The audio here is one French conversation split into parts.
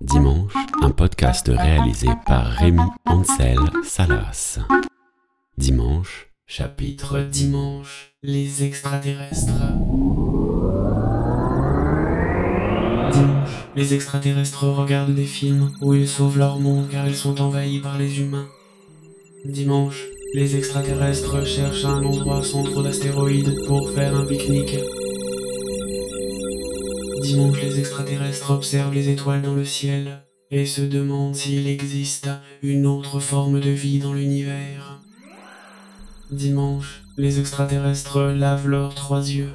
Dimanche, un podcast réalisé par Rémi Ansel Salas. Dimanche, Chapitre Dimanche, les extraterrestres. Dimanche, les extraterrestres regardent des films où ils sauvent leur monde car ils sont envahis par les humains. Dimanche, les extraterrestres cherchent un endroit sans trop d'astéroïdes pour faire un pique-nique. Dimanche, les extraterrestres observent les étoiles dans le ciel et se demandent s'il existe une autre forme de vie dans l'univers. Dimanche, les extraterrestres lavent leurs trois yeux.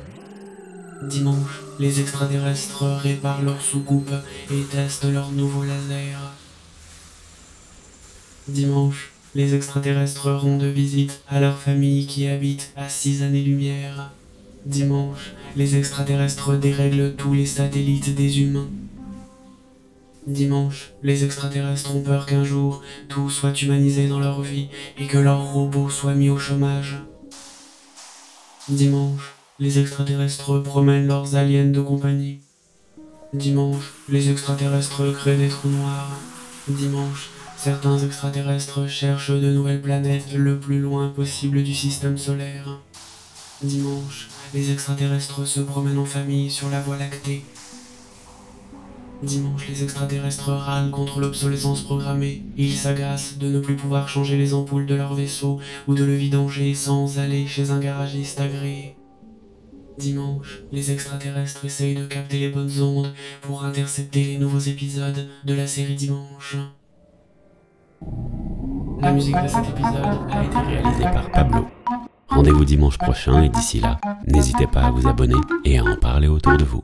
Dimanche, les extraterrestres réparent leurs soucoupes et testent leurs nouveaux lasers. Dimanche, les extraterrestres rendent visite à leur famille qui habite à 6 années-lumière. Dimanche, les extraterrestres dérèglent tous les satellites des humains. Dimanche, les extraterrestres ont peur qu'un jour tout soit humanisé dans leur vie et que leurs robots soient mis au chômage. Dimanche, les extraterrestres promènent leurs aliens de compagnie. Dimanche, les extraterrestres créent des trous noirs. Dimanche, certains extraterrestres cherchent de nouvelles planètes le plus loin possible du système solaire. Dimanche, les extraterrestres se promènent en famille sur la voie lactée. Dimanche, les extraterrestres râlent contre l'obsolescence programmée. Ils s'agacent de ne plus pouvoir changer les ampoules de leur vaisseau ou de le vidanger sans aller chez un garagiste agréé. Dimanche, les extraterrestres essayent de capter les bonnes ondes pour intercepter les nouveaux épisodes de la série Dimanche. La musique de cet épisode a été réalisée par Pablo. Rendez-vous dimanche prochain et d'ici là, n'hésitez pas à vous abonner et à en parler autour de vous.